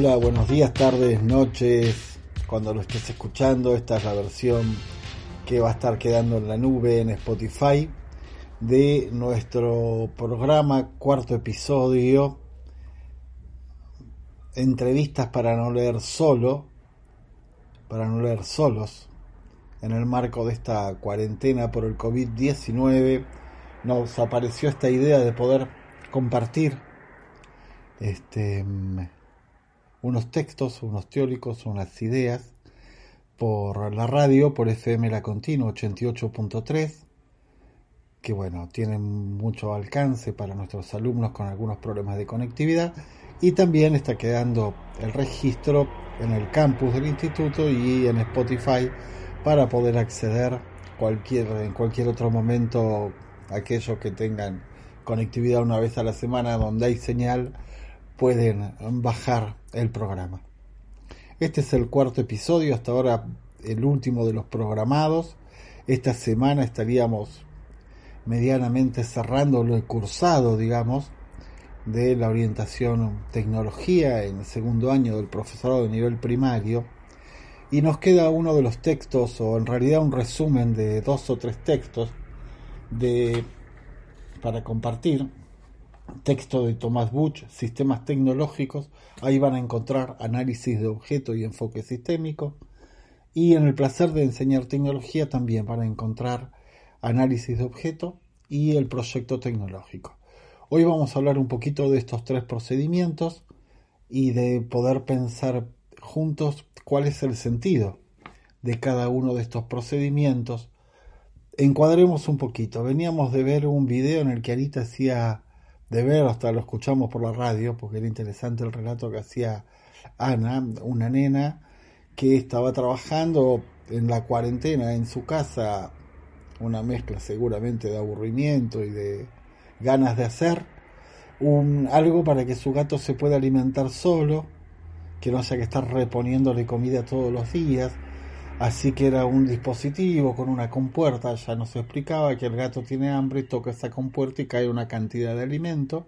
Hola, buenos días, tardes, noches. Cuando lo estés escuchando, esta es la versión que va a estar quedando en la nube en Spotify de nuestro programa, cuarto episodio, entrevistas para no leer solo, para no leer solos, en el marco de esta cuarentena por el COVID-19, nos apareció esta idea de poder compartir este unos textos, unos teóricos, unas ideas por la radio, por FM La Continua 88.3, que bueno, tienen mucho alcance para nuestros alumnos con algunos problemas de conectividad. Y también está quedando el registro en el campus del instituto y en Spotify para poder acceder cualquier, en cualquier otro momento aquellos que tengan conectividad una vez a la semana donde hay señal pueden bajar el programa. Este es el cuarto episodio, hasta ahora el último de los programados. Esta semana estaríamos medianamente cerrando lo cursado, digamos, de la orientación tecnología en el segundo año del profesorado de nivel primario. Y nos queda uno de los textos, o en realidad un resumen de dos o tres textos de, para compartir, texto de Tomás Buch, Sistemas Tecnológicos, ahí van a encontrar análisis de objeto y enfoque sistémico. Y en el placer de enseñar tecnología también van a encontrar análisis de objeto y el proyecto tecnológico. Hoy vamos a hablar un poquito de estos tres procedimientos y de poder pensar juntos cuál es el sentido de cada uno de estos procedimientos. Encuadremos un poquito. Veníamos de ver un video en el que Anita hacía de ver, hasta lo escuchamos por la radio, porque era interesante el relato que hacía Ana, una nena que estaba trabajando en la cuarentena en su casa, una mezcla seguramente de aburrimiento y de ganas de hacer, un, algo para que su gato se pueda alimentar solo, que no haya que estar reponiéndole comida todos los días, Así que era un dispositivo con una compuerta, ya nos explicaba que el gato tiene hambre, toca esa compuerta y cae una cantidad de alimento.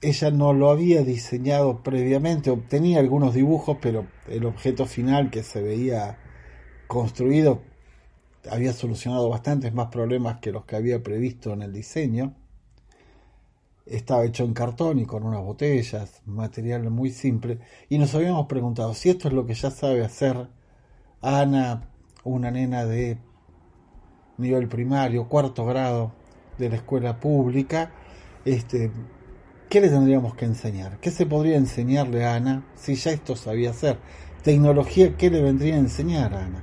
Ella no lo había diseñado previamente, obtenía algunos dibujos, pero el objeto final que se veía construido había solucionado bastantes más problemas que los que había previsto en el diseño. Estaba hecho en cartón y con unas botellas, material muy simple, y nos habíamos preguntado si esto es lo que ya sabe hacer Ana, una nena de nivel primario, cuarto grado de la escuela pública, este, ¿qué le tendríamos que enseñar? ¿Qué se podría enseñarle a Ana si ya esto sabía hacer? Tecnología, ¿qué le vendría a enseñar a Ana?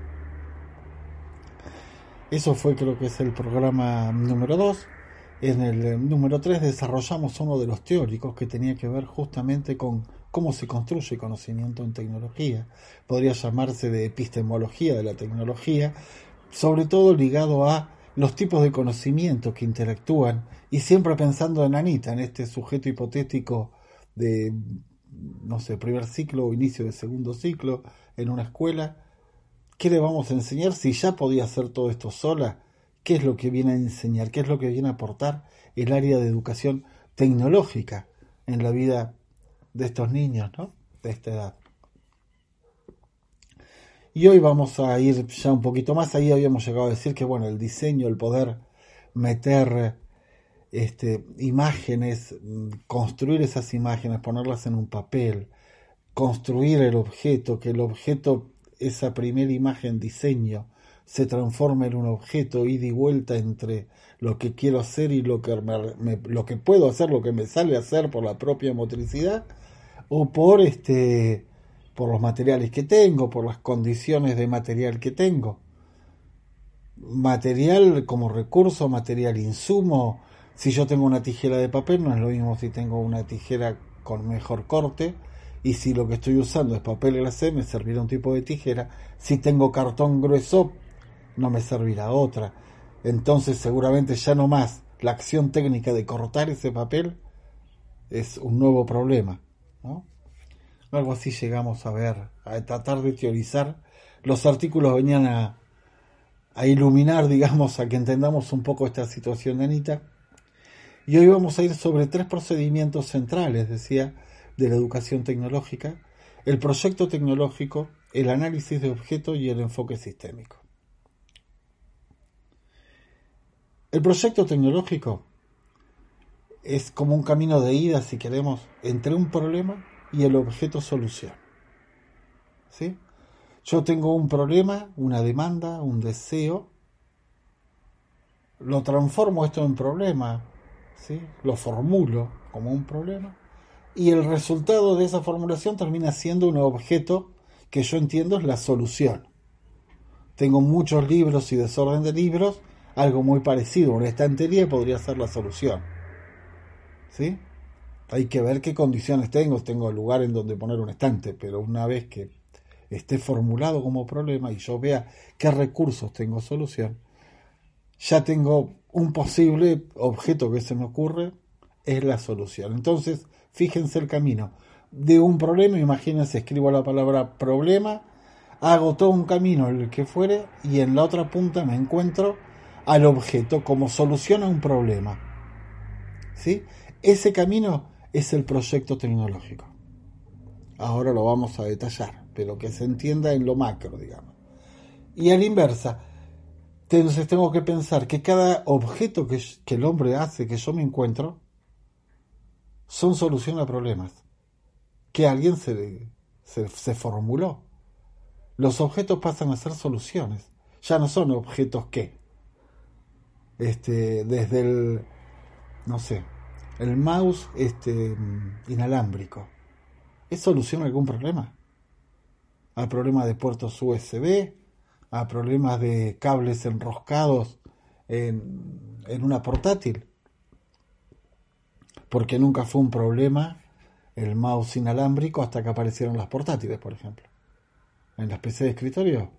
Eso fue creo que es el programa número 2. En el eh, número 3 desarrollamos uno de los teóricos que tenía que ver justamente con cómo se construye conocimiento en tecnología. Podría llamarse de epistemología de la tecnología, sobre todo ligado a los tipos de conocimiento que interactúan y siempre pensando en Anita, en este sujeto hipotético de, no sé, primer ciclo o inicio de segundo ciclo en una escuela. ¿Qué le vamos a enseñar si ya podía hacer todo esto sola? ¿Qué es lo que viene a enseñar? ¿Qué es lo que viene a aportar el área de educación tecnológica en la vida de estos niños, ¿no? De esta edad. Y hoy vamos a ir ya un poquito más. Ahí habíamos llegado a decir que, bueno, el diseño, el poder meter este, imágenes, construir esas imágenes, ponerlas en un papel, construir el objeto, que el objeto, esa primera imagen, diseño, se transforme en un objeto ida y vuelta entre lo que quiero hacer y lo que, lo que puedo hacer, lo que me sale a hacer por la propia motricidad, o por este por los materiales que tengo, por las condiciones de material que tengo. Material como recurso, material insumo. Si yo tengo una tijera de papel, no es lo mismo si tengo una tijera con mejor corte. Y si lo que estoy usando es papel glacé, me servirá un tipo de tijera. Si tengo cartón grueso, no me servirá otra. Entonces seguramente ya no más la acción técnica de cortar ese papel es un nuevo problema. Algo así llegamos a ver, a tratar de teorizar. Los artículos venían a, a iluminar, digamos, a que entendamos un poco esta situación de Anita. Y hoy vamos a ir sobre tres procedimientos centrales, decía, de la educación tecnológica, el proyecto tecnológico, el análisis de objetos y el enfoque sistémico. El proyecto tecnológico es como un camino de ida, si queremos, entre un problema y el objeto solución. ¿Sí? Yo tengo un problema, una demanda, un deseo, lo transformo esto en problema, ¿sí? lo formulo como un problema, y el resultado de esa formulación termina siendo un objeto que yo entiendo es la solución. Tengo muchos libros y desorden de libros, algo muy parecido, una estantería podría ser la solución. ¿Sí? Hay que ver qué condiciones tengo, tengo lugar en donde poner un estante, pero una vez que esté formulado como problema y yo vea qué recursos tengo solución, ya tengo un posible objeto que se me ocurre, es la solución. Entonces, fíjense el camino. De un problema, imagínense, escribo la palabra problema, hago todo un camino, el que fuere, y en la otra punta me encuentro al objeto como solución a un problema. ¿Sí? Ese camino es el proyecto tecnológico. Ahora lo vamos a detallar, pero que se entienda en lo macro, digamos. Y a la inversa, entonces tengo que pensar que cada objeto que, el hombre hace, que yo me encuentro, son solución a problemas que alguien se, se, formuló. Los objetos pasan a ser soluciones, ya no son objetos que. Este, desde el, no sé, el mouse este, inalámbrico, ¿es solución a algún problema? ¿A problemas de puertos USB? ¿A problemas de cables enroscados en, en una portátil? Porque nunca fue un problema el mouse inalámbrico hasta que aparecieron las portátiles, por ejemplo. En las PC de escritorio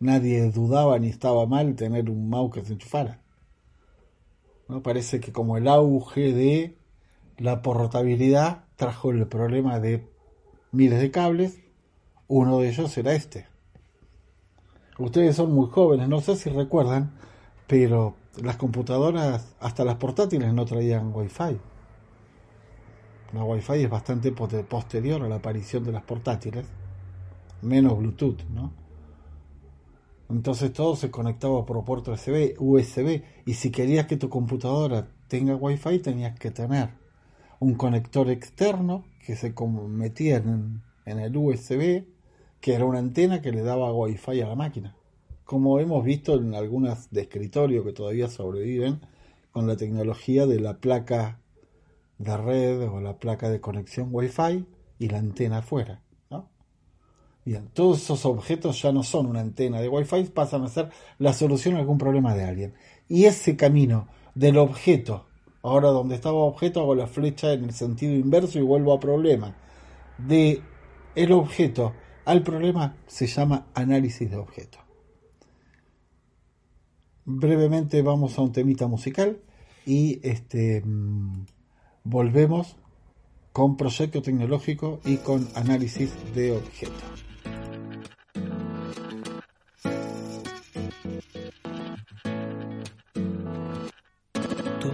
nadie dudaba ni estaba mal tener un mouse que se enchufara. ¿No? Parece que como el auge de la portabilidad trajo el problema de miles de cables, uno de ellos era este. Ustedes son muy jóvenes, no sé si recuerdan, pero las computadoras, hasta las portátiles, no traían Wi-Fi. La Wi-Fi es bastante posterior a la aparición de las portátiles, menos Bluetooth, ¿no? Entonces todo se conectaba por puerto USB, USB, y si querías que tu computadora tenga Wi-Fi tenías que tener un conector externo que se metía en, el USB, que era una antena que le daba Wi-Fi a la máquina. Como hemos visto en algunas de escritorio que todavía sobreviven con la tecnología de la placa de red o la placa de conexión Wi-Fi y la antena afuera. Bien, todos esos objetos ya no son una antena de Wi-Fi, pasan a ser la solución a algún problema de alguien. Y ese camino del objeto Ahora donde estaba objeto hago la flecha en el sentido inverso y vuelvo a problema. De el objeto al problema se llama análisis de objeto. Brevemente vamos a un temita musical y este mm, volvemos con proyecto tecnológico y con análisis de objeto.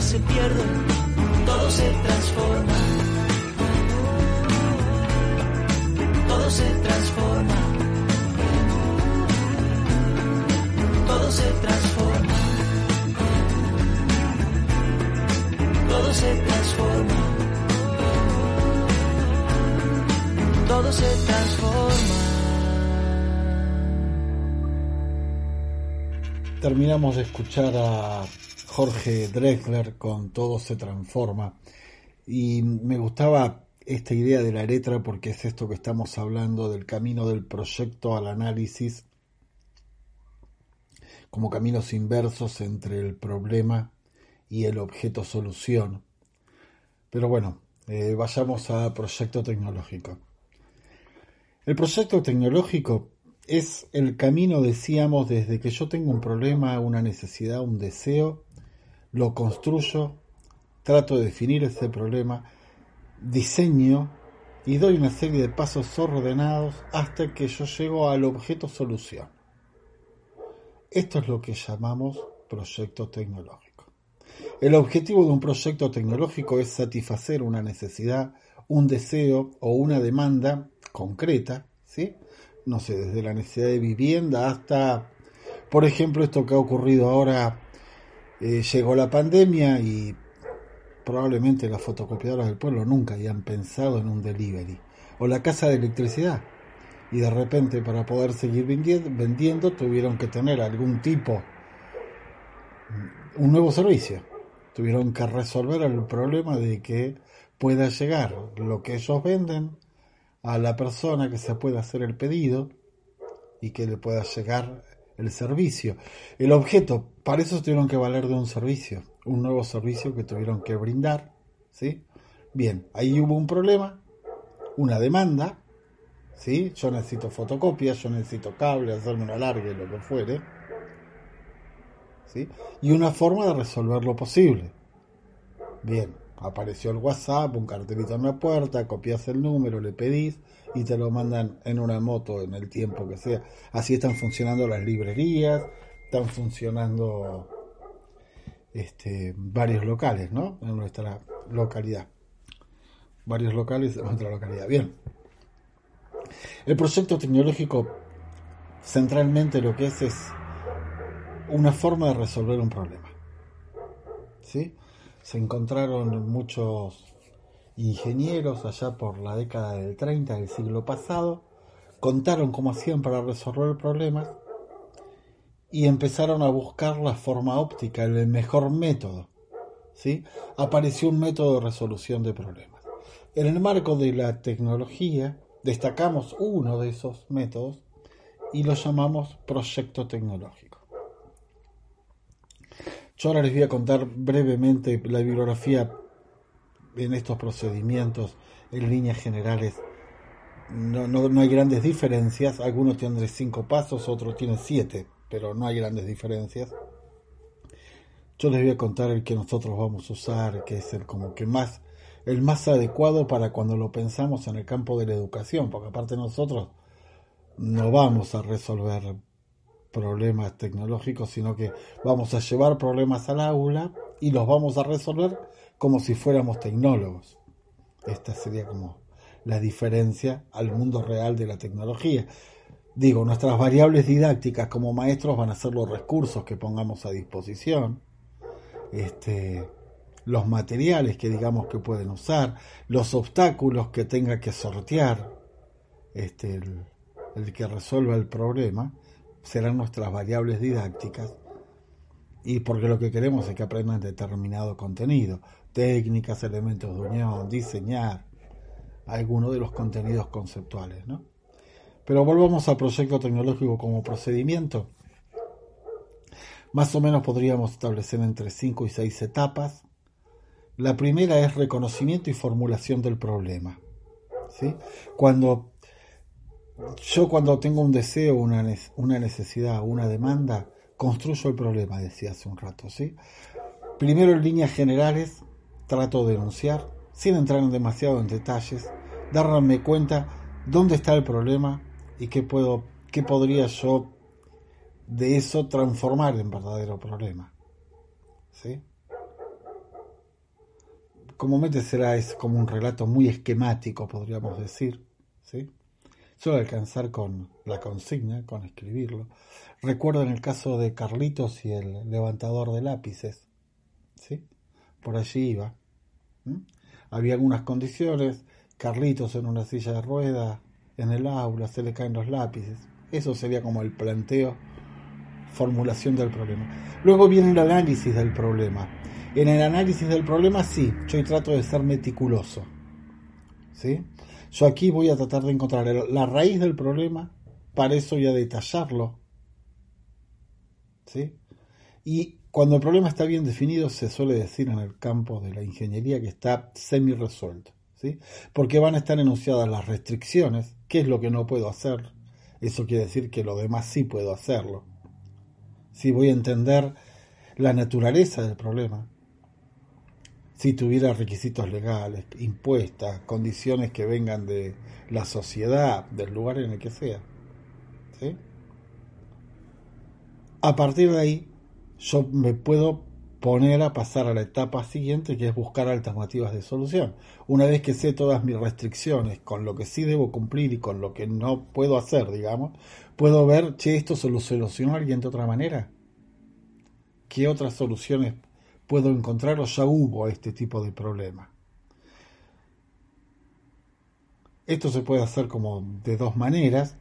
Se pierde, todo se transforma. Todo se transforma. todo se transforma. Todo se transforma. Todo se transforma. Terminamos de escuchar a Jorge Drexler con Todo se transforma y me gustaba esta idea de la letra porque es esto que estamos hablando del camino del proyecto al análisis como caminos inversos entre el problema y el objeto solución. Pero bueno, eh, vayamos a proyecto tecnológico. El proyecto tecnológico es el camino, decíamos, desde que yo tengo un problema, una necesidad, un deseo, lo construyo, trato de definir ese problema, diseño y doy una serie de pasos ordenados hasta que yo llego al objeto solución. Esto es lo que llamamos proyecto tecnológico. El objetivo de un proyecto tecnológico es satisfacer una necesidad, un deseo o una demanda concreta, ¿sí? No sé, desde la necesidad de vivienda hasta, por ejemplo, esto que ha ocurrido ahora, eh, llegó la pandemia y probablemente las fotocopiadoras del pueblo nunca hayan pensado en un delivery. O la casa de electricidad. Y de repente para poder seguir vendiendo tuvieron que tener algún tipo, un nuevo servicio. Tuvieron que resolver el problema de que pueda llegar lo que ellos venden a la persona que se pueda hacer el pedido y que le pueda llegar el servicio. El objeto, para eso tuvieron que valer de un servicio, un nuevo servicio que tuvieron que brindar, ¿sí? Bien, ahí hubo un problema, una demanda, ¿sí? Yo necesito fotocopias, yo necesito cable, hacerme una larga, lo que fuere, ¿sí? Y una forma de resolver lo posible. Bien, apareció el WhatsApp, un cartelito en la puerta, copias el número, le pedís y te lo mandan en una moto en el tiempo que sea. Así están funcionando las librerías, están funcionando este, varios locales, ¿no? En nuestra localidad. Varios locales en nuestra localidad. Bien. El proyecto tecnológico centralmente lo que es es una forma de resolver un problema. ¿Sí? Se encontraron muchos ingenieros allá por la década del 30 del siglo pasado, contaron cómo hacían para resolver problemas y empezaron a buscar la forma óptica, el mejor método. ¿sí? Apareció un método de resolución de problemas. En el marco de la tecnología, destacamos uno de esos métodos y lo llamamos proyecto tecnológico. Yo ahora les voy a contar brevemente la bibliografía en estos procedimientos en líneas generales. No, no, hay grandes diferencias, algunos tienen cinco pasos, otros tienen siete, pero no hay grandes diferencias. Yo les voy a contar el que nosotros vamos a usar, que es el como que más el más adecuado para cuando lo pensamos en el campo de la educación, porque aparte nosotros no vamos a resolver problemas tecnológicos, sino que vamos a llevar problemas al aula y los vamos a resolver como si fuéramos tecnólogos. Esta sería como la diferencia al mundo real de la tecnología. Digo, nuestras variables didácticas como maestros van a ser los recursos que pongamos a disposición, este, los materiales que digamos que pueden usar, los obstáculos que tenga que sortear este, el, el que resuelva el problema, serán nuestras variables didácticas y porque lo que queremos es que aprendan determinado contenido, técnicas, elementos de unión, diseñar algunos de los contenidos conceptuales. ¿no? Pero volvamos al proyecto tecnológico como procedimiento. Más o menos podríamos establecer entre 5 y 6 etapas. La primera es reconocimiento y formulación del problema. ¿sí? Cuando yo cuando tengo un deseo, una, una necesidad, una demanda, construyo el problema, decía hace un rato, ¿sí? Primero en líneas generales trato de enunciar, sin entrar en demasiado en detalles, darme cuenta dónde está el problema y qué puedo, qué podría yo de eso transformar en verdadero problema. ¿Sí? Comúnmente será es como un relato muy esquemático, podríamos decir. Suele alcanzar con la consigna, con escribirlo. Recuerdo en el caso de Carlitos y el levantador de lápices. ¿sí? Por allí iba. Había algunas condiciones. Carlitos en una silla de ruedas, en el aula, se le caen los lápices. Eso sería como el planteo, formulación del problema. Luego viene el análisis del problema. En el análisis del problema, sí, yo trato de ser meticuloso. ¿Sí? Yo aquí voy a tratar de encontrar la raíz del problema, para eso voy a detallarlo. ¿Sí? Y cuando el problema está bien definido, se suele decir en el campo de la ingeniería que está semi resuelto. ¿sí? Porque van a estar enunciadas las restricciones, qué es lo que no puedo hacer. Eso quiere decir que lo demás sí puedo hacerlo. Si voy a entender la naturaleza del problema, si tuviera requisitos legales, impuestas, condiciones que vengan de la sociedad, del lugar en el que sea. ¿sí? A partir de ahí, yo me puedo poner a pasar a la etapa siguiente, que es buscar alternativas de solución. Una vez que sé todas mis restricciones, con lo que sí debo cumplir y con lo que no puedo hacer, digamos, puedo ver, che, esto se lo solucionó alguien de otra manera. ¿Qué otras soluciones puedo encontrar o ya hubo este tipo de problema. Esto se puede hacer como de dos maneras.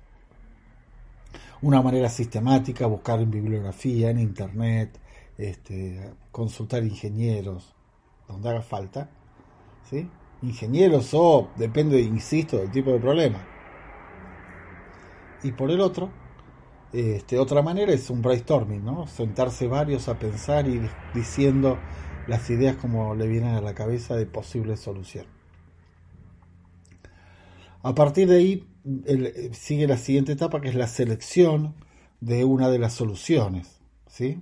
Una manera sistemática, buscar en bibliografía, en internet, este, consultar ingenieros, donde haga falta. ¿sí? Ingenieros o, depende, insisto, del tipo de problema. Y por el otro, este, otra manera es un brainstorming, ¿no? Sentarse varios a pensar y diciendo las ideas como le vienen a la cabeza de posible solución. A partir de ahí sigue la siguiente etapa que es la selección de una de las soluciones, ¿sí?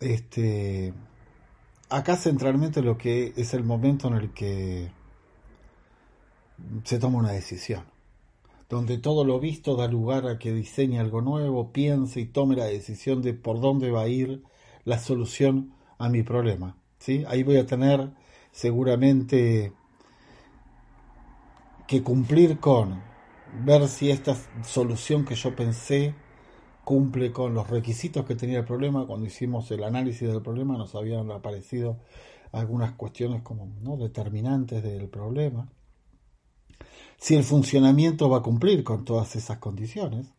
Este, acá centralmente lo que es el momento en el que se toma una decisión donde todo lo visto da lugar a que diseñe algo nuevo, piense y tome la decisión de por dónde va a ir la solución a mi problema. ¿sí? Ahí voy a tener seguramente que cumplir con ver si esta solución que yo pensé cumple con los requisitos que tenía el problema. Cuando hicimos el análisis del problema nos habían aparecido algunas cuestiones como ¿no? determinantes del problema. Si el funcionamiento va a cumplir con todas esas condiciones.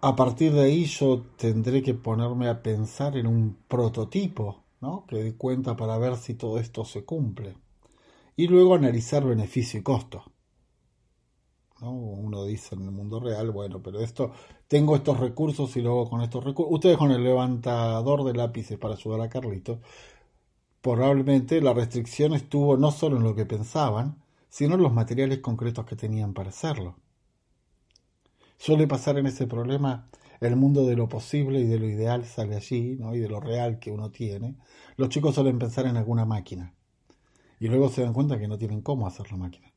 A partir de ahí yo tendré que ponerme a pensar en un prototipo ¿no? que dé cuenta para ver si todo esto se cumple. Y luego analizar beneficio y costo. Uno dice en el mundo real, bueno, pero esto, tengo estos recursos y luego con estos recursos, ustedes con el levantador de lápices para ayudar a Carlito, probablemente la restricción estuvo no solo en lo que pensaban, sino en los materiales concretos que tenían para hacerlo. Suele pasar en ese problema el mundo de lo posible y de lo ideal sale allí, ¿no? y de lo real que uno tiene. Los chicos suelen pensar en alguna máquina y luego se dan cuenta que no tienen cómo hacer la máquina.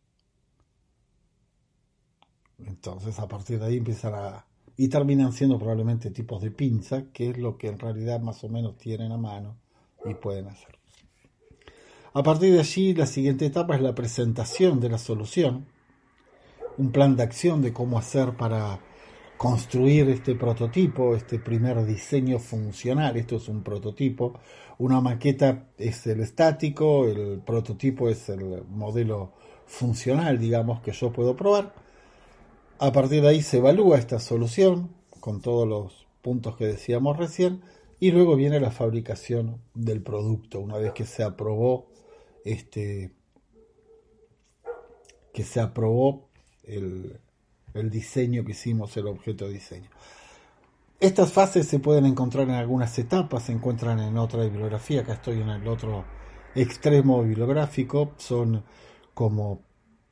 Entonces a partir de ahí empiezan a... y terminan siendo probablemente tipos de pinza, que es lo que en realidad más o menos tienen a mano y pueden hacer. A partir de allí la siguiente etapa es la presentación de la solución, un plan de acción de cómo hacer para construir este prototipo, este primer diseño funcional. Esto es un prototipo. Una maqueta es el estático, el prototipo es el modelo funcional, digamos, que yo puedo probar. A partir de ahí se evalúa esta solución con todos los puntos que decíamos recién y luego viene la fabricación del producto una vez que se aprobó este que se aprobó el, diseño que hicimos, el objeto de diseño. Estas fases se pueden encontrar en algunas etapas, se encuentran en otra bibliografía, acá estoy en el otro extremo bibliográfico, son como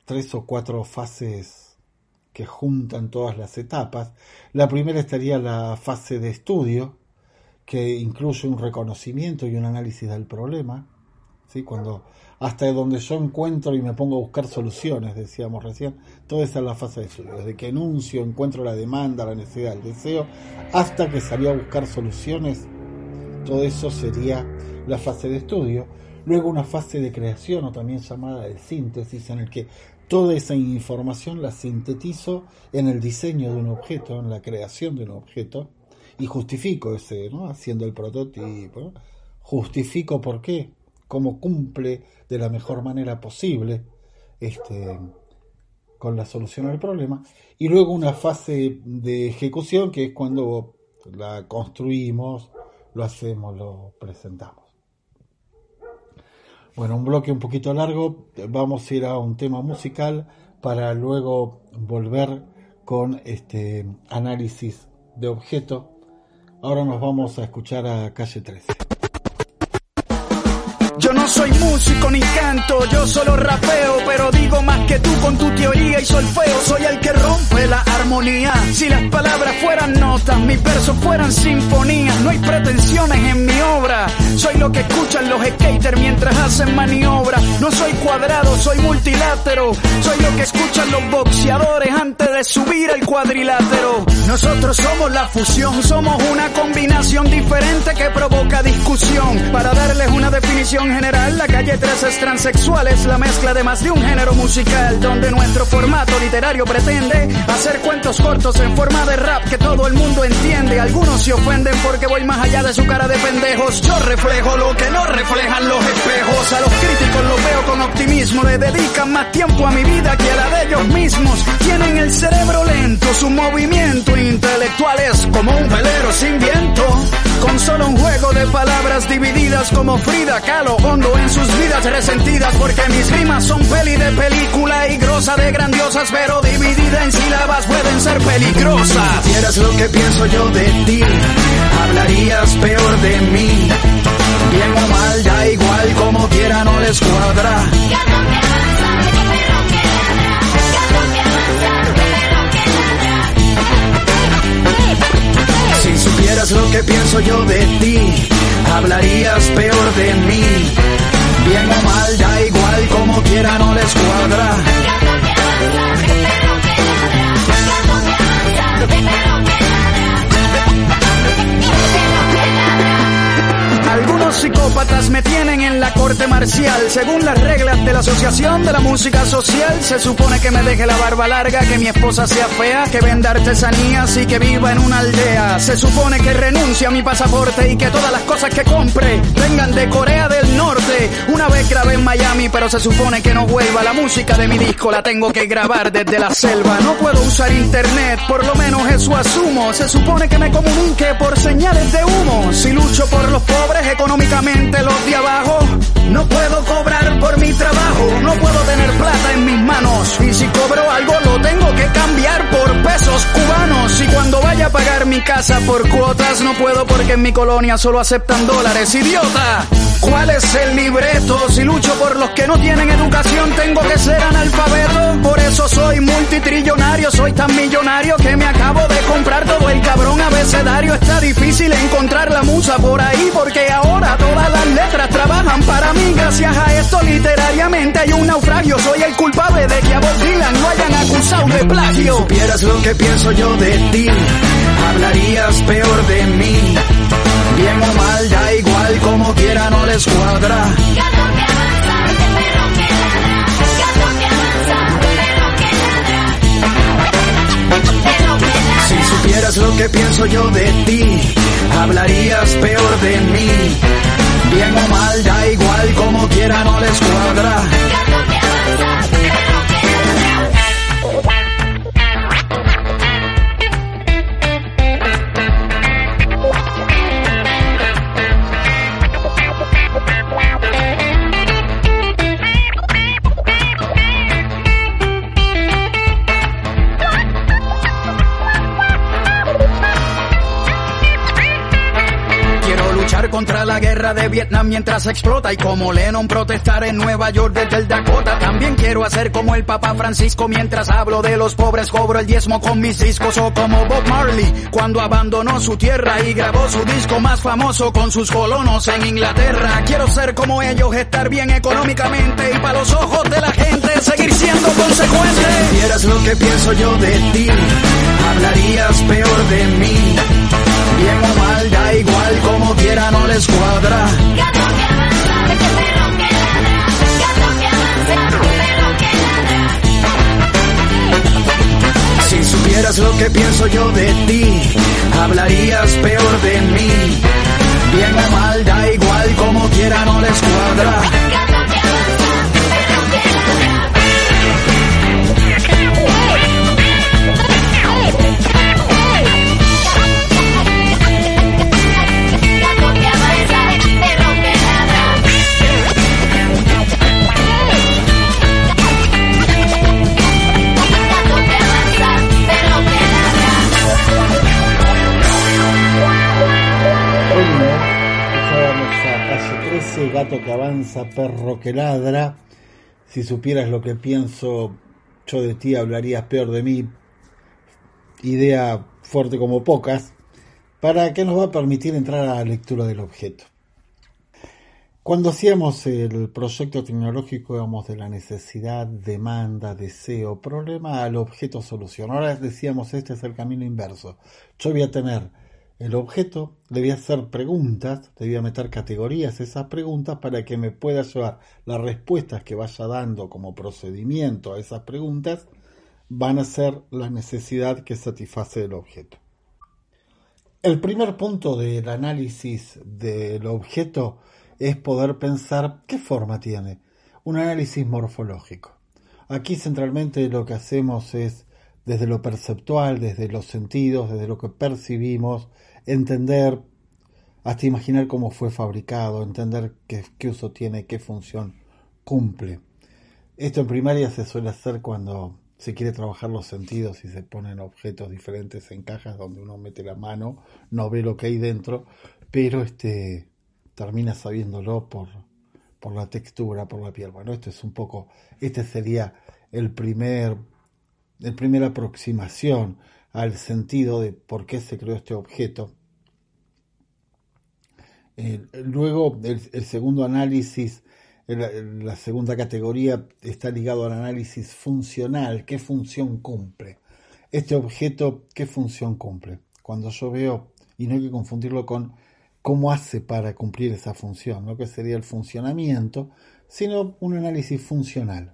tres o cuatro fases que juntan todas las etapas. La primera estaría la fase de estudio, que incluye un reconocimiento y un análisis del problema, ¿sí? cuando hasta donde yo encuentro y me pongo a buscar soluciones, decíamos recién, toda esa es la fase de estudio, desde que enuncio, encuentro la demanda, la necesidad, el deseo, hasta que salí a buscar soluciones, todo eso sería la fase de estudio. Luego una fase de creación o también llamada de síntesis en el que Toda esa información la sintetizo en el diseño de un objeto, en la creación de un objeto, y justifico ese, ¿no? Haciendo el prototipo. Justifico por qué, cómo cumple de la mejor manera posible este, con la solución al problema. Y luego una fase de ejecución, que es cuando la construimos, lo hacemos, lo presentamos. Bueno, un bloque un poquito largo, vamos a ir a un tema musical para luego volver con este análisis de objeto. Ahora nos vamos a escuchar a Calle 13. Yo no soy músico ni canto, yo solo rapeo, pero digo más que tú con tu teoría y solfeo. Soy el que rompe la armonía. Si las palabras fueran notas, mis versos fueran sinfonías. No hay pretensiones en mi obra. Soy lo que escuchan los skaters mientras hacen maniobra. No soy cuadrado, soy multilátero. Soy lo que escuchan los boxeadores antes de subir al cuadrilátero. Nosotros somos la fusión, somos una combinación diferente que provoca discusión. Para darles una definición general, la calle 13 es transexual, es la mezcla de más de un género musical, donde nuestro formato literario pretende hacer cuentos cortos en forma de rap que todo el mundo entiende. Algunos se ofenden porque voy más allá de su cara de pendejos. Reflejo lo que no reflejan los espejos. A los críticos los veo con optimismo, le dedican más tiempo a mi vida que a la de ellos mismos. Tienen el cerebro lento, su movimiento intelectual es como un velero sin viento, con solo un juego de palabras divididas como Frida Kahlo hondo en sus vidas resentidas porque mis rimas son peli de película y grosa de grandiosas, pero dividida en sílabas pueden ser peligrosas. Si lo que pienso yo de ti, hablarías peor de mí. Bien o mal, da igual, como quiera no les cuadra. Si supieras lo que pienso yo de ti, hablarías peor de mí. Bien o mal, da igual, como quiera no les cuadra. Psicólogos psicópatas me tienen en la corte marcial. Según las reglas de la Asociación de la Música Social, se supone que me deje la barba larga, que mi esposa sea fea, que venda artesanías y que viva en una aldea. Se supone que renuncie a mi pasaporte y que todas las cosas que compre vengan de Corea del Norte. Una vez grabé en Miami, pero se supone que no vuelva. La música de mi disco la tengo que grabar desde la selva. No puedo usar internet, por lo menos eso asumo. Se supone que me comunique por señales de humo. Si lucho por los pobres económicamente, los de abajo, no puedo cobrar por mi trabajo. No puedo tener plata en mis manos. Y si cobro algo, lo tengo que cambiar por pesos cubanos. Y cuando vaya a pagar mi casa por cuotas, no puedo porque en mi colonia solo aceptan dólares. ¡Idiota! ¿Cuál es el libreto? Si lucho por los que no tienen educación, tengo que ser analfabeto. Por eso soy multitrillonario, soy tan millonario que me acabo de comprar todo el cabrón abecedario. Está difícil encontrar la musa por ahí porque ahora todas las letras trabajan para mí. Gracias a esto literariamente hay un naufragio. Soy el culpable de que a Bob Dylan lo hayan acusado de plagio. Si supieras lo que pienso yo de ti, hablarías peor de mí. Bien o mal, da como quiera no les cuadra. Si supieras lo que pienso yo de ti, hablarías peor de mí. Bien o mal, da igual, como quiera no les cuadra. Contra la guerra de Vietnam mientras explota y como Lennon protestar en Nueva York desde el Dakota. También quiero hacer como el Papa Francisco mientras hablo de los pobres, cobro el diezmo con mis discos o como Bob Marley cuando abandonó su tierra y grabó su disco más famoso con sus colonos en Inglaterra. Quiero ser como ellos, estar bien económicamente y para los ojos de la gente seguir siendo consecuente. Si supieras lo que pienso yo de ti, hablarías peor de mí. Bien o mal, igual, como quiera no les cuadra. Si supieras lo que pienso yo de ti, hablarías peor de mí. Bien o mal, da igual, como quiera no les cuadra. 13, gato que avanza, perro que ladra. Si supieras lo que pienso yo de ti, hablarías peor de mí. Idea fuerte como pocas, para que nos va a permitir entrar a la lectura del objeto. Cuando hacíamos el proyecto tecnológico íbamos de la necesidad, demanda, deseo, problema al objeto solución. Ahora decíamos este es el camino inverso. Yo voy a tener el objeto, le voy a hacer preguntas, le voy a meter categorías a esas preguntas para que me pueda llevar las respuestas que vaya dando como procedimiento a esas preguntas van a ser la necesidad que satisface el objeto. El primer punto del análisis del objeto es poder pensar qué forma tiene. Un análisis morfológico. Aquí centralmente lo que hacemos es desde lo perceptual, desde los sentidos, desde lo que percibimos, entender, hasta imaginar cómo fue fabricado, entender qué, uso tiene, qué función cumple. Esto en primaria se suele hacer cuando se quiere trabajar los sentidos y se ponen objetos diferentes en cajas donde uno mete la mano, no ve lo que hay dentro, pero este termina sabiéndolo por, por la textura, por la piel. Bueno, esto es un poco, este sería el primer, el aproximación al sentido de por qué se creó este objeto. Eh, luego, el, segundo análisis la, la segunda categoría está ligado al análisis funcional. ¿Qué función cumple? Este objeto, ¿qué función cumple? Cuando yo veo, y no hay que confundirlo con cómo hace para cumplir esa función, no que sería el funcionamiento, sino un análisis funcional.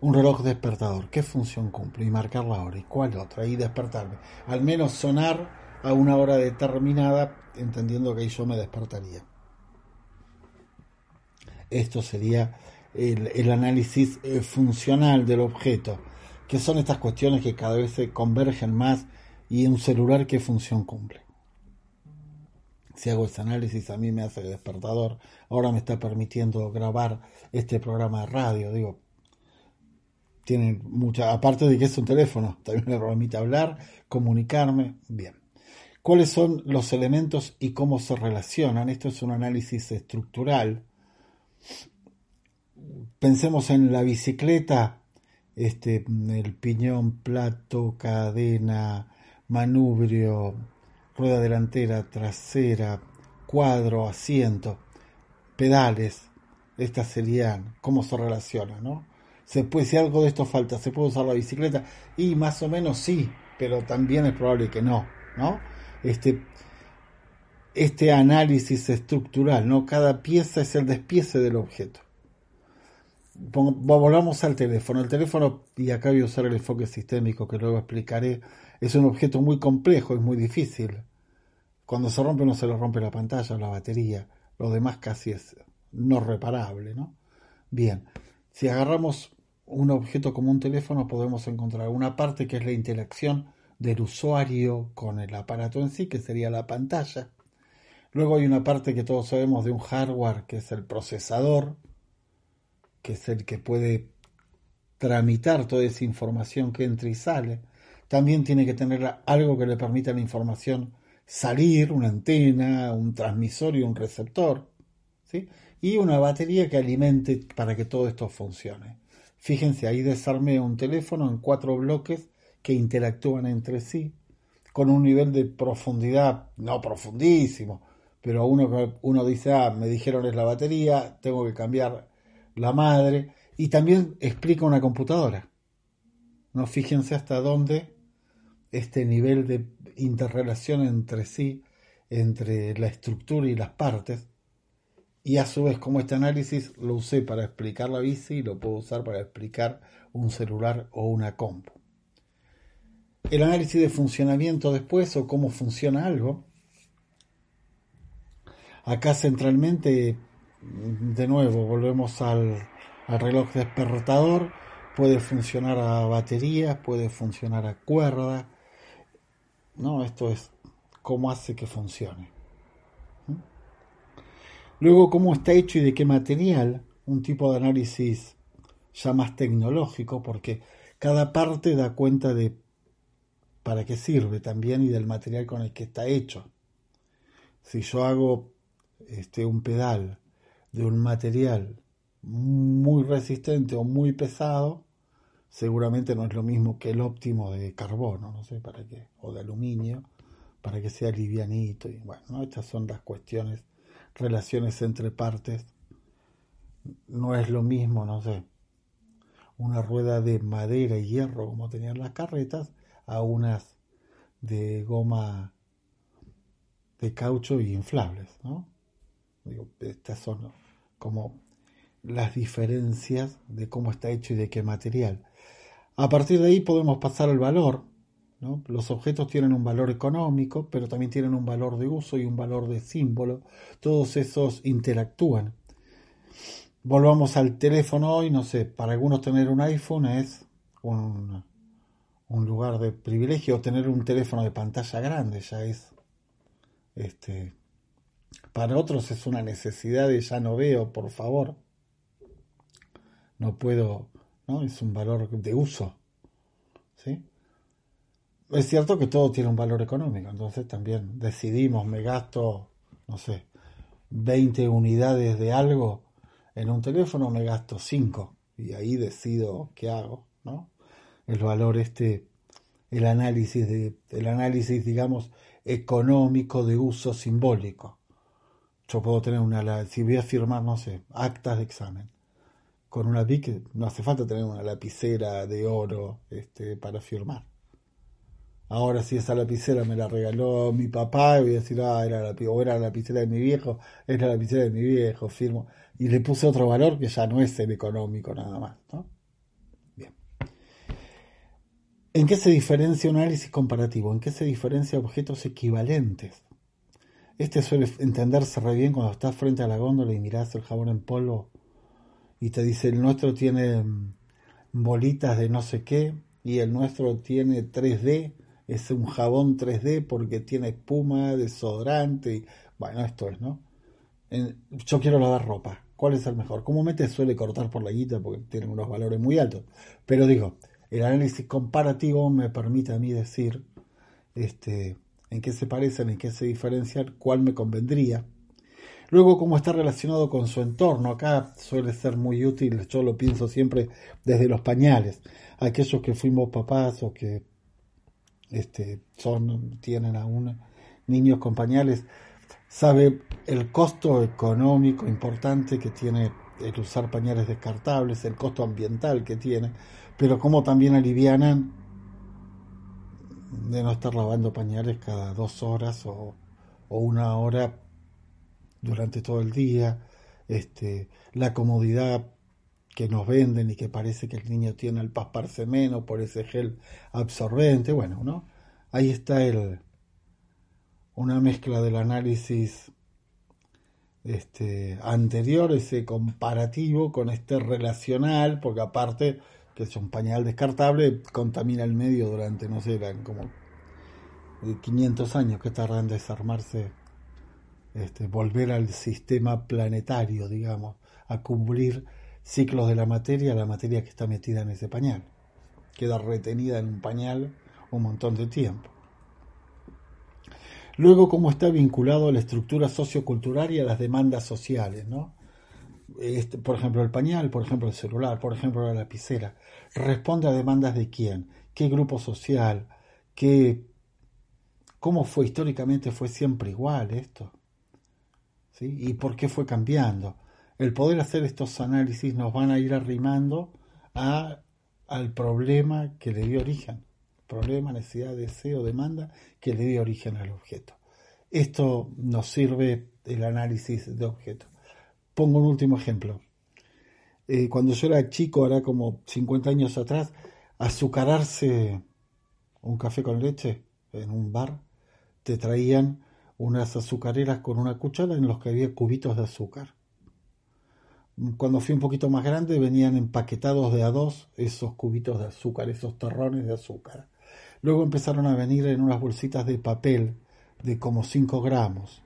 Un reloj despertador, ¿qué función cumple? Y marcar la hora, ¿y cuál otra? Y despertarme. Al menos sonar a una hora determinada, entendiendo que ahí yo me despertaría. Esto sería el, análisis eh, funcional del objeto, que son estas cuestiones que cada vez se convergen más y un celular qué función cumple. Si hago ese análisis a mí me hace el despertador, ahora me está permitiendo grabar este programa de radio, digo, tiene mucha, aparte de que es un teléfono, también me permite hablar, comunicarme, bien. ¿Cuáles son los elementos y cómo se relacionan? Esto es un análisis estructural. Pensemos en la bicicleta, este, el piñón, plato, cadena, manubrio, rueda delantera, trasera, cuadro, asiento, pedales. Estas serían cómo se relacionan, ¿no? Se puede, si algo de esto falta, ¿se puede usar la bicicleta? Y más o menos sí, pero también es probable que no, ¿no? Este, este análisis estructural, ¿no? Cada pieza es el despiece del objeto. Volvamos al teléfono. El teléfono, y acá voy a usar el enfoque sistémico que luego explicaré, es un objeto muy complejo, es muy difícil. Cuando se rompe no se le rompe la pantalla, la batería, lo demás casi es no reparable, ¿no? Bien, si agarramos un objeto como un teléfono podemos encontrar una parte que es la interacción del usuario con el aparato en sí, que sería la pantalla. Luego hay una parte que todos sabemos de un hardware, que es el procesador, que es el que puede tramitar toda esa información que entra y sale. También tiene que tener algo que le permita la información salir, una antena, un transmisor y un receptor. ¿sí? Y una batería que alimente para que todo esto funcione. Fíjense, ahí desarmé un teléfono en cuatro bloques que interactúan entre sí con un nivel de profundidad, no profundísimo, pero uno, uno dice, ah, me dijeron es la batería, tengo que cambiar la madre, y también explica una computadora. ¿no? Fíjense hasta dónde este nivel de interrelación entre sí, entre la estructura y las partes, y a su vez como este análisis lo usé para explicar la bici y lo puedo usar para explicar un celular o una compu. El análisis de funcionamiento después o cómo funciona algo. Acá centralmente, de nuevo, volvemos al, reloj despertador. Puede funcionar a batería, puede funcionar a cuerda. No, esto es cómo hace que funcione. Luego, cómo está hecho y de qué material, un tipo de análisis ya más tecnológico, porque cada parte da cuenta de para qué sirve también y del material con el que está hecho. Si yo hago este, un pedal de un material muy resistente o muy pesado, seguramente no es lo mismo que el óptimo de carbono, no sé para qué, o de aluminio, para que sea livianito. Y bueno, ¿no? estas son las cuestiones relaciones entre partes. No es lo mismo, no sé, una rueda de madera y hierro como tenían las carretas a unas de goma de caucho y inflables, ¿no? Estas son como las diferencias de cómo está hecho y de qué material. A partir de ahí podemos pasar al valor. Los objetos tienen un valor económico, pero también tienen un valor de uso y un valor de símbolo. Todos esos interactúan. Volvamos al teléfono hoy, no sé, para algunos tener un iPhone es un, un lugar de privilegio, tener un teléfono de pantalla grande ya es, este, para otros es una necesidad de ya no veo, por favor, no puedo, ¿no? Es un valor de uso, ¿sí? Es cierto que todo tiene un valor económico, entonces también decidimos, me gasto, no sé, 20 unidades de algo en un teléfono, me gasto 5 y ahí decido qué hago, ¿no? El valor este, el análisis de, el análisis, digamos, económico de uso simbólico. Yo puedo tener una, si voy a firmar, no sé, actas de examen, con una BIC, no hace falta tener una lapicera de oro este, para firmar Ahora si esa lapicera me la regaló mi papá, voy a decir, ah, era la, o era la lapicera de mi viejo, es la lapicera de mi viejo, firmo. Y le puse otro valor que ya no es el económico nada más, ¿no? Bien. ¿En qué se diferencia un análisis comparativo? ¿En qué se diferencia objetos equivalentes? Este suele entenderse re bien cuando estás frente a la góndola y mirás el jabón en polvo y te dice el nuestro tiene mm, bolitas de no sé qué y el nuestro tiene 3D, es un jabón 3D porque tiene espuma, desodorante y bueno, esto es, ¿no? En- yo quiero lavar ropa. ¿Cuál es el mejor? Comúnmente suele cortar por la guita porque tienen unos valores muy altos. Pero digo, el análisis comparativo me permite a mí decir este, en qué se parecen, en qué se diferencian, cuál me convendría. Luego, cómo está relacionado con su entorno. Acá suele ser muy útil, yo lo pienso siempre desde los pañales. Aquellos que fuimos papás o que este, son, tienen aún niños con pañales, sabe el costo económico importante que tiene el usar pañales descartables, el costo ambiental que tiene, pero cómo también alivianan de no estar lavando pañales cada dos horas o, o una hora durante todo el día, este, la comodidad que nos venden y que parece que el niño tiene al pasparse menos por ese gel absorbente, bueno, ¿no? Ahí está el, una mezcla del análisis este, anterior, ese comparativo con este relacional, porque aparte que es un pañal descartable, contamina el medio durante, no sé, eran como 500 años que tardan en desarmarse, este, volver al sistema planetario, digamos, a cubrir ciclos de la materia, la materia que está metida en ese pañal. Queda retenida en un pañal un montón de tiempo. Luego, cómo está vinculado a la estructura sociocultural y a las demandas sociales, ¿no? Este, por ejemplo, el pañal, por ejemplo, el celular, por ejemplo, la lapicera, responde a demandas de quién, qué grupo social, qué, cómo fue históricamente, fue siempre igual esto, ¿sí? Y por qué fue cambiando. El poder hacer estos análisis nos van a ir arrimando a, al problema que le dio origen, problema, necesidad, deseo, demanda que le dio origen al objeto. Esto nos sirve el análisis de objetos. Pongo un último ejemplo. Eh, cuando yo era chico, ahora como 50 años atrás, azucararse un café con leche en un bar, te traían unas azucareras con una cuchara en los que había cubitos de azúcar. Cuando fui un poquito más grande venían empaquetados de a dos esos cubitos de azúcar, esos terrones de azúcar. Luego empezaron a venir en unas bolsitas de papel de como 5 gramos.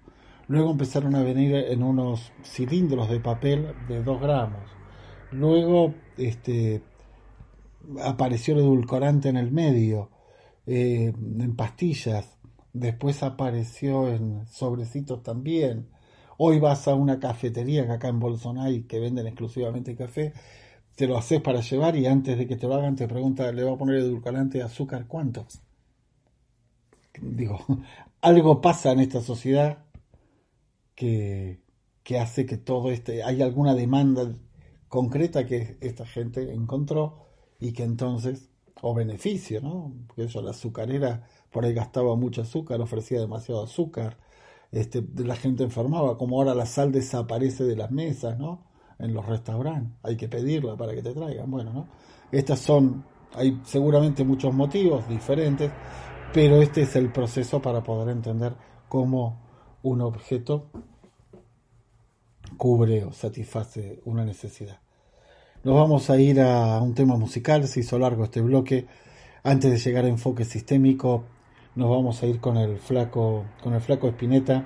Luego empezaron a venir en unos cilindros de papel de 2 gramos. Luego este, apareció el edulcorante en el medio, eh, en pastillas. Después apareció en sobrecitos también. Hoy vas a una cafetería que acá en Bolsonaro que venden exclusivamente café, te lo haces para llevar y antes de que te lo hagan te pregunta, ¿le va a poner edulcorante de azúcar cuánto? Digo, algo pasa en esta sociedad que, hace que todo este, hay alguna demanda concreta que esta gente encontró y que entonces, o beneficio, ¿no? Porque eso, la azucarera por ahí gastaba mucho azúcar, ofrecía demasiado azúcar, este, la gente enfermaba, como ahora la sal desaparece de las mesas, ¿no? En los restaurantes, hay que pedirla para que te traigan, bueno, ¿no? Estas son, hay seguramente muchos motivos diferentes, pero este es el proceso para poder entender cómo un objeto cubre o satisface una necesidad. Nos vamos a ir a un tema musical, se hizo largo este bloque. Antes de llegar a enfoque sistémico, nos vamos a ir con el flaco, con el flaco Espineta,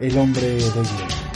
el hombre de bien.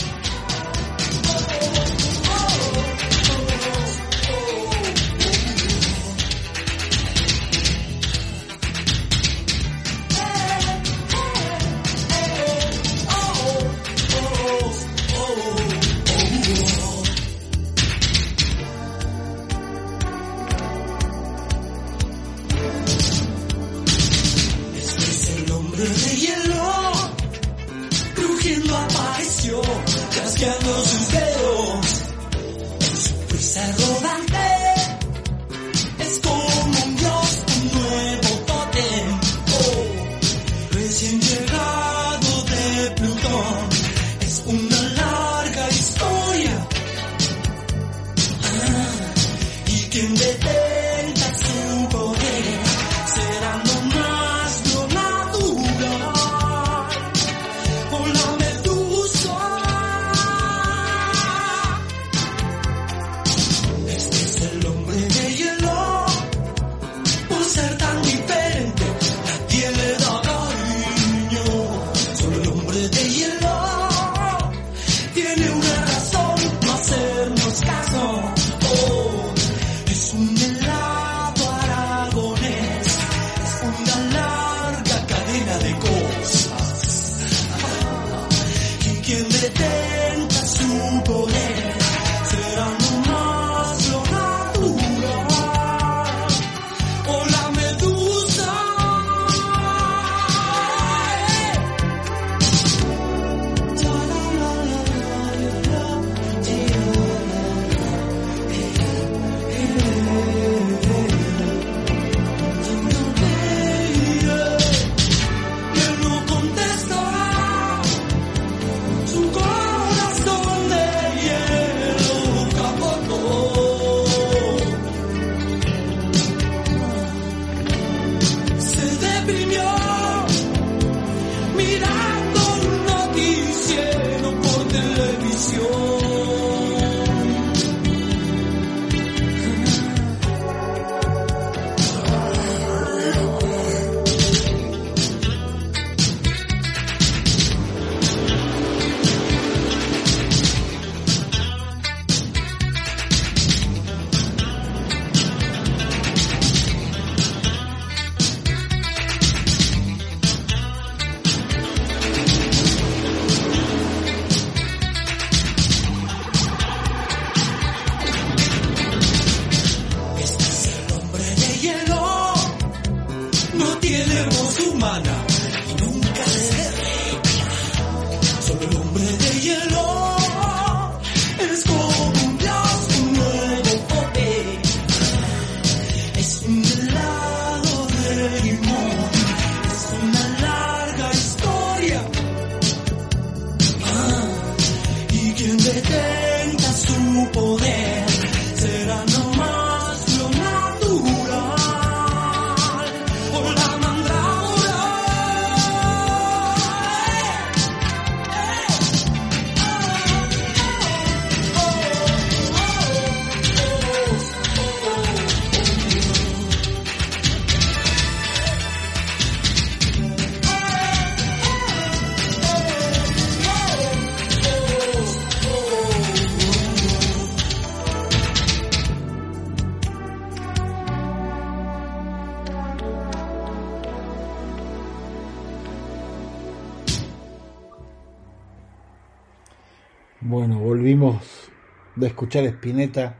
De escuchar Spinetta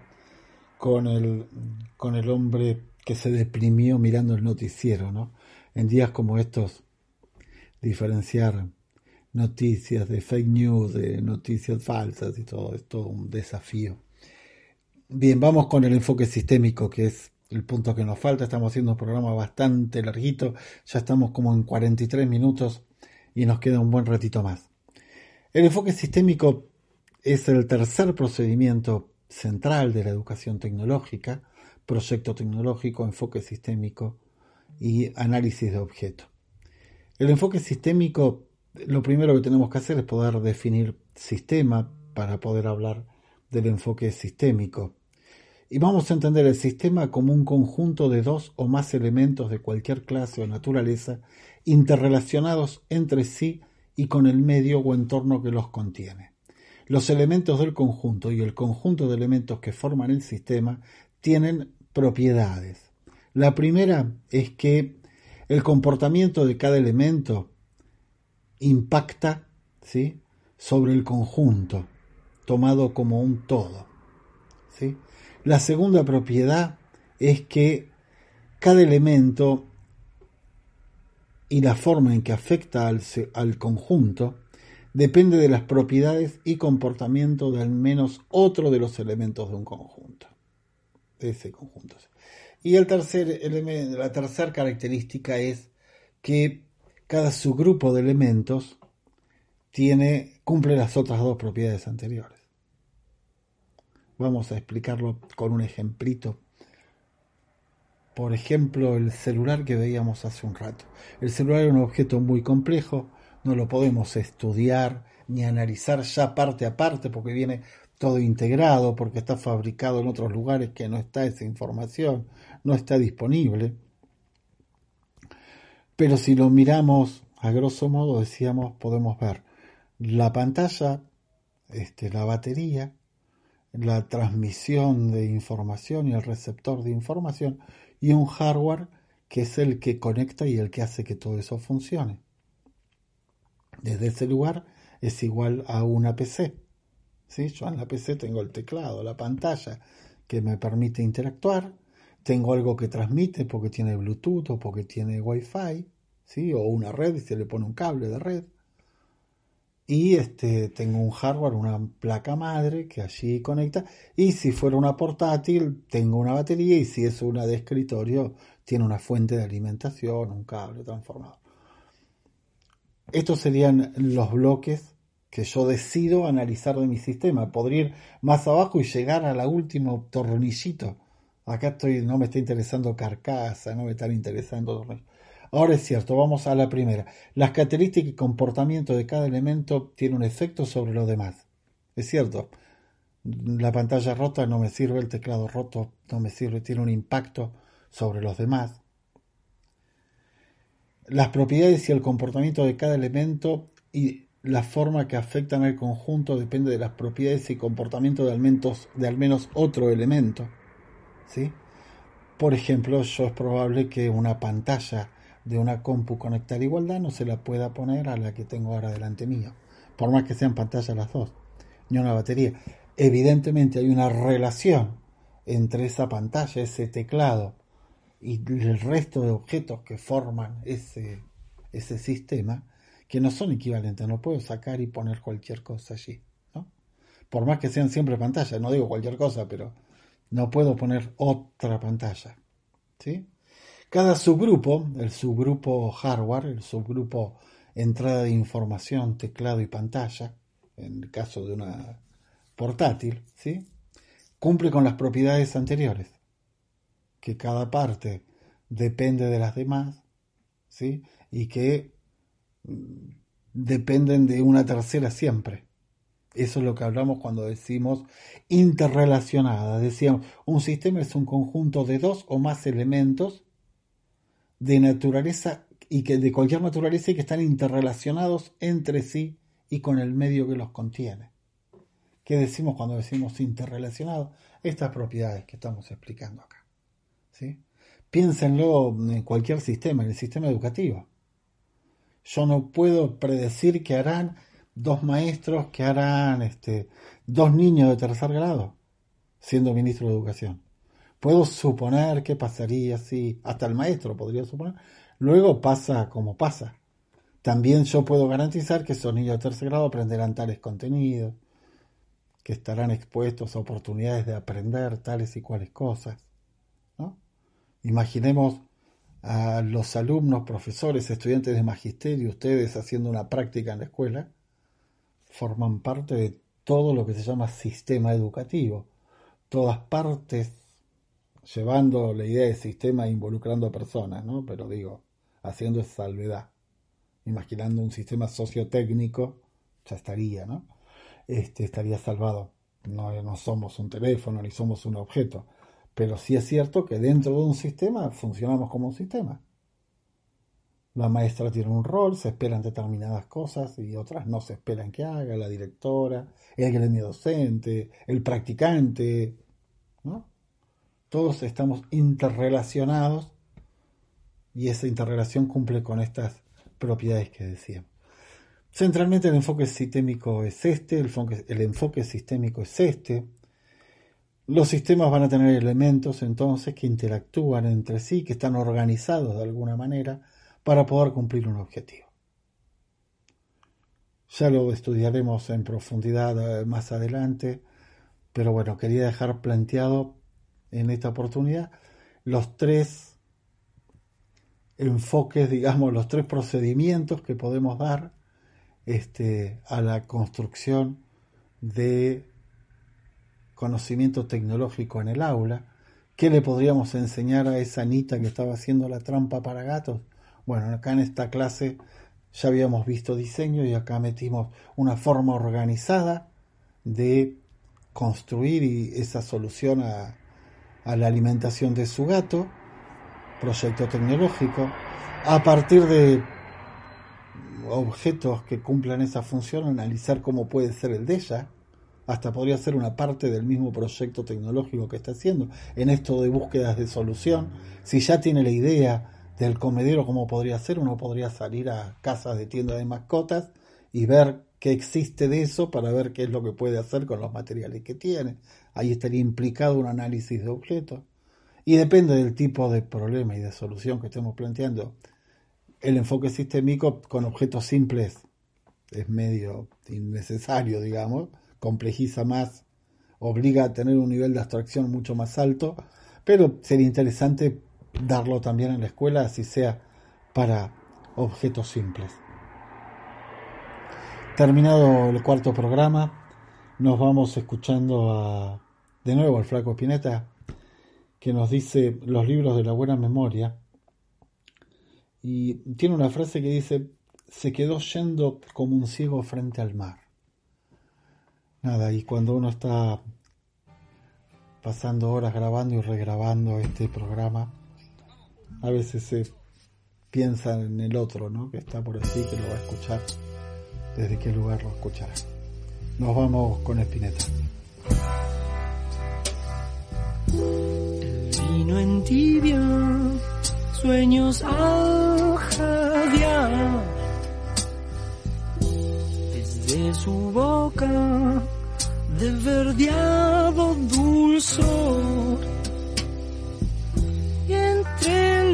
con el, con el hombre que se deprimió mirando el noticiero, ¿no? En días como estos, diferenciar noticias de fake news, de noticias falsas y todo, es todo un desafío. Bien, vamos con el enfoque sistémico, que es el punto que nos falta. Estamos haciendo un programa bastante larguito, ya estamos como en 43 minutos y nos queda un buen ratito más. El enfoque sistémico es el tercer procedimiento central de la educación tecnológica, proyecto tecnológico, enfoque sistémico y análisis de objetos. El enfoque sistémico, lo primero que tenemos que hacer es poder definir sistema para poder hablar del enfoque sistémico. Y vamos a entender el sistema como un conjunto de dos o más elementos de cualquier clase o naturaleza interrelacionados entre sí y con el medio o entorno que los contiene. Los elementos del conjunto y el conjunto de elementos que forman el sistema tienen propiedades. La primera es que el comportamiento de cada elemento impacta ¿sí? sobre el conjunto, tomado como un todo. ¿sí? La segunda propiedad es que cada elemento y la forma en que afecta al, al conjunto depende de las propiedades y comportamiento de al menos otro de los elementos de un conjunto, de ese conjunto. Y el tercer elemento, la tercera característica es que cada subgrupo de elementos tiene, cumple las otras dos propiedades anteriores. Vamos a explicarlo con un ejemplito. Por ejemplo, el celular que veíamos hace un rato. El celular es un objeto muy complejo, no lo podemos estudiar ni analizar ya parte a parte porque viene todo integrado, porque está fabricado en otros lugares que no está esa información, no está disponible. Pero si lo miramos a grosso modo, decíamos, podemos ver la pantalla, este, la batería, la transmisión de información y el receptor de información y un hardware que es el que conecta y el que hace que todo eso funcione. Desde ese lugar es igual a una PC. ¿sí? Yo en la PC tengo el teclado, la pantalla que me permite interactuar, tengo algo que transmite porque tiene Bluetooth o porque tiene Wi-Fi, ¿sí? o una red y se le pone un cable de red. Y este, tengo un hardware, una placa madre que allí conecta. Y si fuera una portátil, tengo una batería. Y si es una de escritorio, tiene una fuente de alimentación, un cable transformador. Estos serían los bloques que yo decido analizar de mi sistema. Podría ir más abajo y llegar a la último tornillito. Acá estoy, no me está interesando carcasa, no me están interesando. Ahora es cierto, vamos a la primera. Las características y comportamiento de cada elemento tienen un efecto sobre los demás. Es cierto, la pantalla rota no me sirve, el teclado roto no me sirve, tiene un impacto sobre los demás. Las propiedades y el comportamiento de cada elemento y la forma que afectan al conjunto depende de las propiedades y comportamiento de al menos, de al menos otro elemento. ¿sí? Por ejemplo, yo es probable que una pantalla de una compu conectada a igualdad no se la pueda poner a la que tengo ahora delante mío, por más que sean pantallas las dos, ni una batería. Evidentemente hay una relación entre esa pantalla, ese teclado y el resto de objetos que forman ese, ese sistema, que no son equivalentes, no puedo sacar y poner cualquier cosa allí, ¿no? Por más que sean siempre pantallas, no digo cualquier cosa, pero no puedo poner otra pantalla, ¿sí? Cada subgrupo, el subgrupo hardware, el subgrupo entrada de información, teclado y pantalla, en el caso de una portátil, ¿sí? cumple con las propiedades anteriores, que cada parte depende de las demás, ¿sí? y que mm, dependen de una tercera siempre. Eso es lo que hablamos cuando decimos interrelacionada. Decíamos, un sistema es un conjunto de dos o más elementos de naturaleza y que de cualquier naturaleza y que están interrelacionados entre sí y con el medio que los contiene. ¿Qué decimos cuando decimos interrelacionados? Estas propiedades que estamos explicando acá. ¿Sí? Piénsenlo en cualquier sistema, en el sistema educativo. Yo no puedo predecir que harán dos maestros, que harán este, dos niños de tercer grado, siendo ministro de Educación. Puedo suponer qué pasaría si, hasta el maestro podría suponer, luego pasa como pasa. También yo puedo garantizar que esos niños de tercer grado aprenderán tales contenidos, que estarán expuestos a oportunidades de aprender tales y cuales cosas. Imaginemos a los alumnos, profesores, estudiantes de magisterio, ustedes haciendo una práctica en la escuela, forman parte de todo lo que se llama sistema educativo. Todas partes llevando la idea de sistema e involucrando a personas, ¿no? Pero digo, haciendo salvedad. Imaginando un sistema sociotécnico, ya estaría, ¿no? Este, estaría salvado. No, no somos un teléfono ni somos un objeto. Pero sí es cierto que dentro de un sistema funcionamos como un sistema. La maestra tiene un rol, se esperan determinadas cosas y otras no se esperan que haga, la directora, el gremio docente, el practicante, ¿no? Todos estamos interrelacionados y esa interrelación cumple con estas propiedades que decíamos. Centralmente el enfoque sistémico es este, enfoque, el enfoque sistémico es este. Los sistemas van a tener elementos entonces que interactúan entre sí, que están organizados de alguna manera para poder cumplir un objetivo. Ya lo estudiaremos en profundidad eh, más adelante, pero bueno, quería dejar planteado en esta oportunidad los tres enfoques, digamos, los tres procedimientos que podemos dar este, a la construcción de conocimiento tecnológico en el aula. ¿Qué le podríamos enseñar a esa Anita que estaba haciendo la trampa para gatos? Bueno, acá en esta clase ya habíamos visto diseño y acá metimos una forma organizada de construir esa solución a, a la alimentación de su gato, proyecto tecnológico, a partir de objetos que cumplan esa función, analizar cómo puede ser el de ella, hasta podría ser una parte del mismo proyecto tecnológico que está haciendo, en esto de búsquedas de solución, si ya tiene la idea del comedero cómo podría ser, uno podría salir a casas de tiendas de mascotas y ver qué existe de eso para ver qué es lo que puede hacer con los materiales que tiene. Ahí estaría implicado un análisis de objetos. Y depende del tipo de problema y de solución que estemos planteando. El enfoque sistémico con objetos simples es medio innecesario, digamos, complejiza más, obliga a tener un nivel de abstracción mucho más alto, pero sería interesante darlo también en la escuela, así sea para objetos simples. Terminado el cuarto programa, nos vamos escuchando a, de nuevo al flaco Spinetta, que nos dice los libros de la buena memoria. Y tiene una frase que dice, se quedó yendo como un ciego frente al mar. Nada, y cuando uno está pasando horas grabando y regrabando este programa, a veces se piensa en el otro, ¿no? Que está por así, que lo va a escuchar, desde qué lugar lo escuchará. Nos vamos con Espineta. Vino en tibia, sueños al. Desde su boca, de verdeado dulzor. Y entre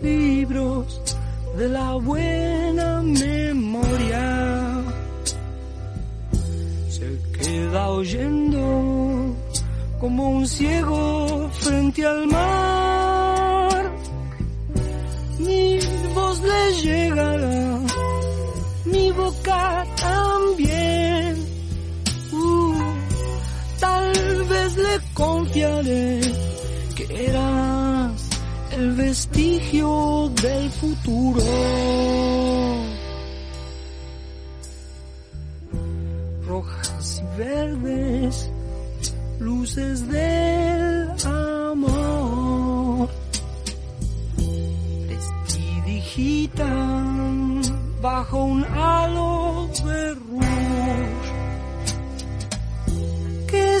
libros de la buena memoria. Se queda oyendo como un ciego frente al mar. Mi voz le llegará, mi boca confiaré que eras el vestigio del futuro. Rojas y verdes, luces del amor. Prestidigitan bajo un halo de. Qué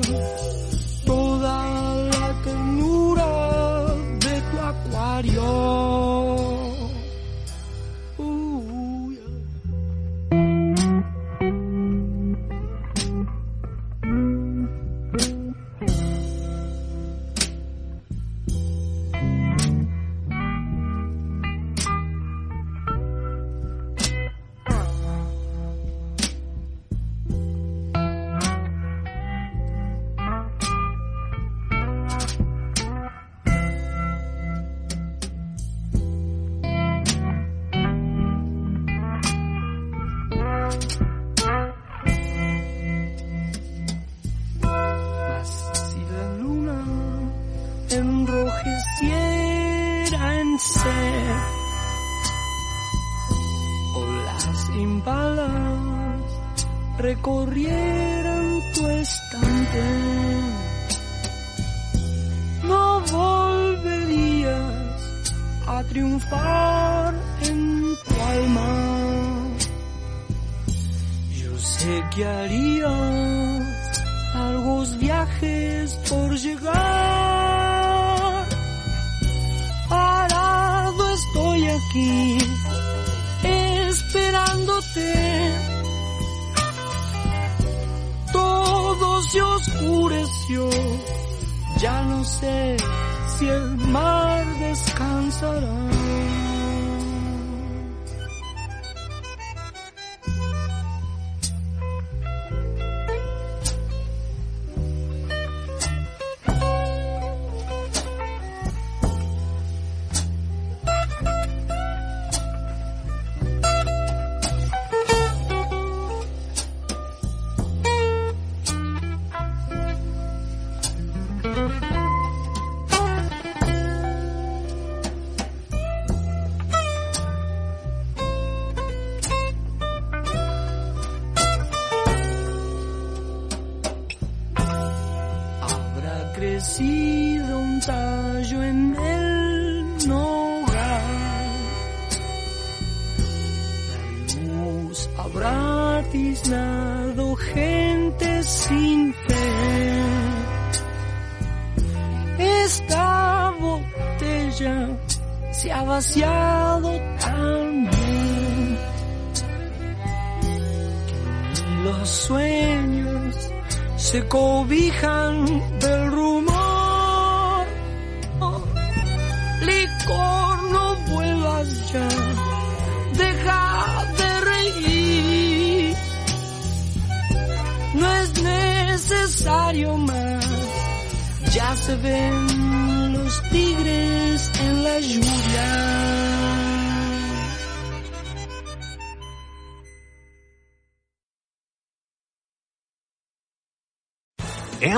Oh.